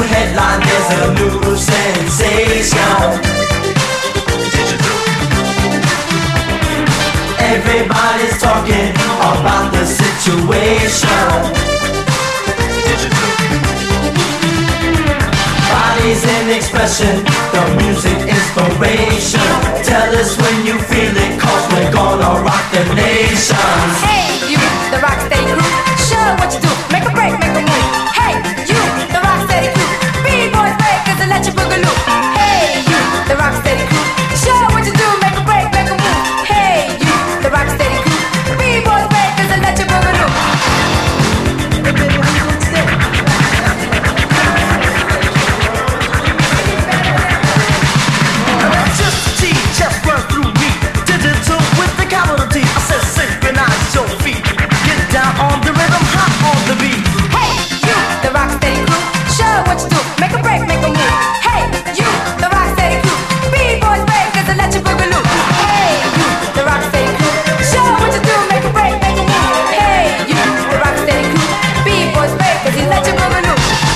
soon headline there's a new sensation. Everybody's talking about the situation. Bodies in expression, the music inspiration. Tell us when you feel it, cause we're gonna rock the nation. Hey, you, the Rock Steady Crew, show what you do.